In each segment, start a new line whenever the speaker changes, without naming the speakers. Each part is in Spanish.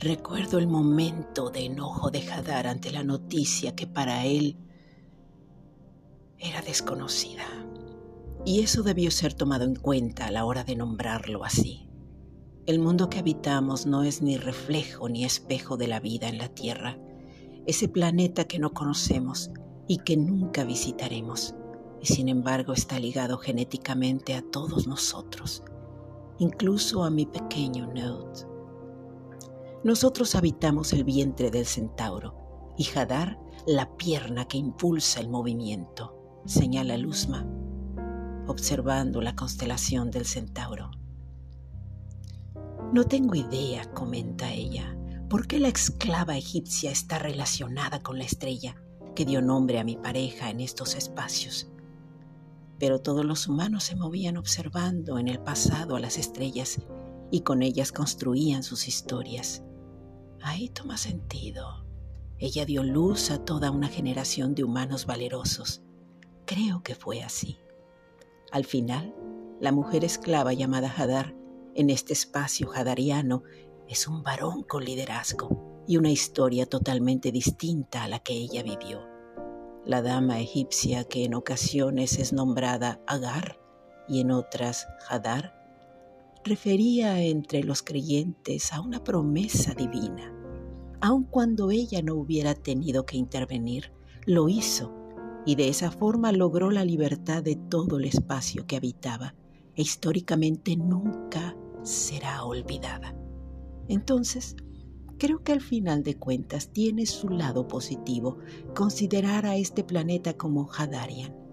Recuerdo el momento de enojo de Hadar ante la noticia que para él era desconocida. Y eso debió ser tomado en cuenta a la hora de nombrarlo así. El mundo que habitamos no es ni reflejo ni espejo de la vida en la Tierra, ese planeta que no conocemos y que nunca visitaremos, y sin embargo está ligado genéticamente a todos nosotros, incluso a mi pequeño Note. Nosotros habitamos el vientre del centauro y Hadar la pierna que impulsa el movimiento, señala Luzma, observando la constelación del centauro. No tengo idea, comenta ella, por qué la esclava egipcia está relacionada con la estrella que dio nombre a mi pareja en estos espacios. Pero todos los humanos se movían observando en el pasado a las estrellas y con ellas construían sus historias. Ahí toma sentido. Ella dio luz a toda una generación de humanos valerosos. Creo que fue así. Al final, la mujer esclava llamada Hadar en este espacio hadariano es un varón con liderazgo y una historia totalmente distinta a la que ella vivió. La dama egipcia que en ocasiones es nombrada Agar y en otras Hadar refería entre los creyentes a una promesa divina. Aun cuando ella no hubiera tenido que intervenir, lo hizo y de esa forma logró la libertad de todo el espacio que habitaba e históricamente nunca será olvidada. Entonces, creo que al final de cuentas tiene su lado positivo considerar a este planeta como Hadarian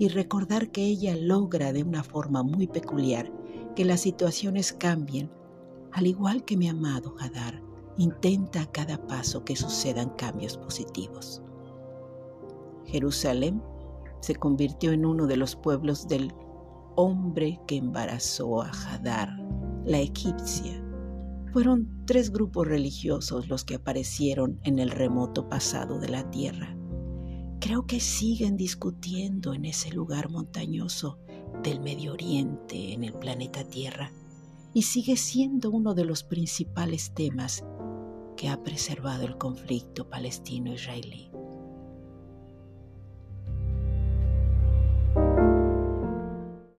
y recordar que ella logra de una forma muy peculiar que las situaciones cambien, al igual que mi amado Hadar intenta a cada paso que sucedan cambios positivos. Jerusalén se convirtió en uno de los pueblos del hombre que embarazó a Hadar, la egipcia. Fueron tres grupos religiosos los que aparecieron en el remoto pasado de la tierra. Creo que siguen discutiendo en ese lugar montañoso del Medio Oriente en el planeta Tierra y sigue siendo uno de los principales temas que ha preservado el conflicto palestino-israelí.